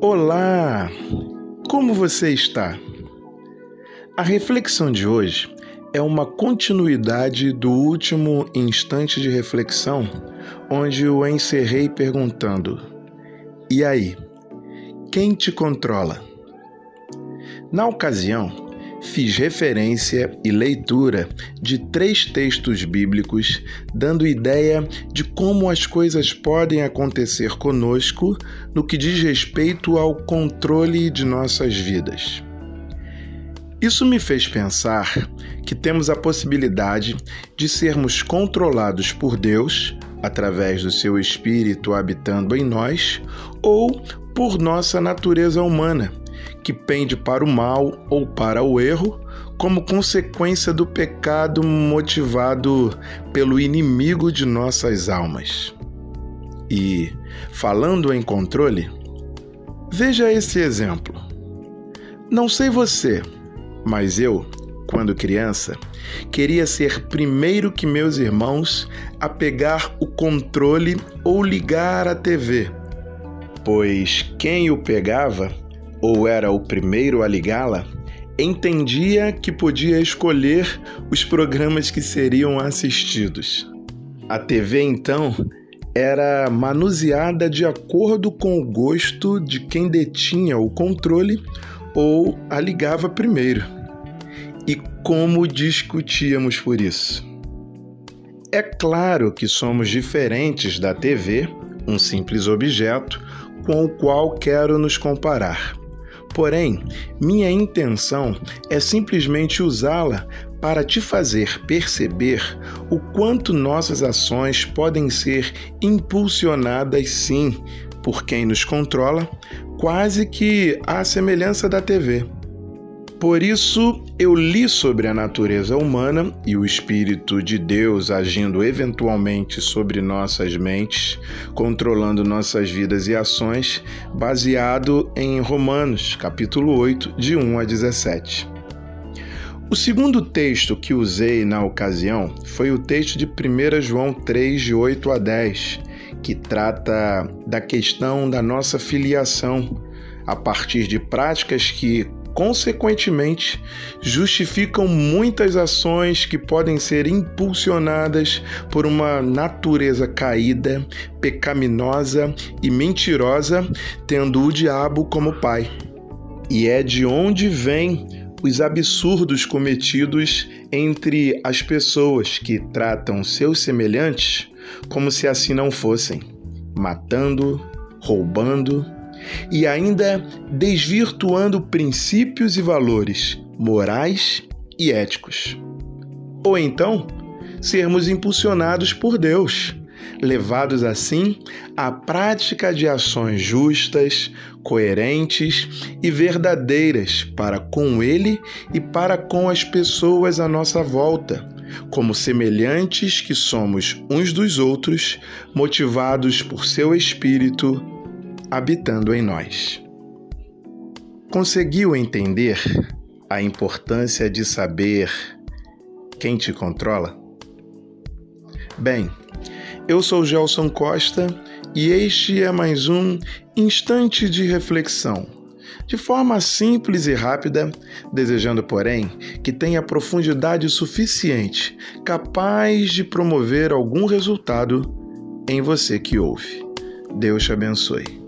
Olá! Como você está? A reflexão de hoje é uma continuidade do último instante de reflexão, onde eu encerrei perguntando: E aí? Quem te controla? Na ocasião, fiz referência e leitura de três textos bíblicos, dando ideia de como as coisas podem acontecer conosco no que diz respeito ao controle de nossas vidas. Isso me fez pensar que temos a possibilidade de sermos controlados por Deus, através do seu Espírito habitando em nós, ou por nossa natureza humana que pende para o mal ou para o erro, como consequência do pecado motivado pelo inimigo de nossas almas. E, falando em controle, veja esse exemplo. Não sei você, mas eu, quando criança, queria ser primeiro que meus irmãos a pegar o controle ou ligar a TV, pois quem o pegava ou era o primeiro a ligá-la, entendia que podia escolher os programas que seriam assistidos. A TV, então, era manuseada de acordo com o gosto de quem detinha o controle ou a ligava primeiro. E como discutíamos por isso? É claro que somos diferentes da TV, um simples objeto com o qual quero nos comparar. Porém, minha intenção é simplesmente usá-la para te fazer perceber o quanto nossas ações podem ser impulsionadas sim por quem nos controla, quase que à semelhança da TV. Por isso, eu li sobre a natureza humana e o Espírito de Deus agindo eventualmente sobre nossas mentes, controlando nossas vidas e ações, baseado em Romanos, capítulo 8, de 1 a 17. O segundo texto que usei na ocasião foi o texto de 1 João 3, de 8 a 10, que trata da questão da nossa filiação a partir de práticas que consequentemente, justificam muitas ações que podem ser impulsionadas por uma natureza caída, pecaminosa e mentirosa, tendo o diabo como pai. E é de onde vêm os absurdos cometidos entre as pessoas que tratam seus semelhantes como se assim não fossem, matando, roubando, e ainda desvirtuando princípios e valores morais e éticos. Ou então, sermos impulsionados por Deus, levados assim à prática de ações justas, coerentes e verdadeiras para com Ele e para com as pessoas à nossa volta, como semelhantes que somos uns dos outros, motivados por seu Espírito habitando em nós. Conseguiu entender a importância de saber quem te controla? Bem, eu sou Gelson Costa e este é mais um instante de reflexão. De forma simples e rápida, desejando, porém, que tenha profundidade suficiente, capaz de promover algum resultado em você que ouve. Deus te abençoe.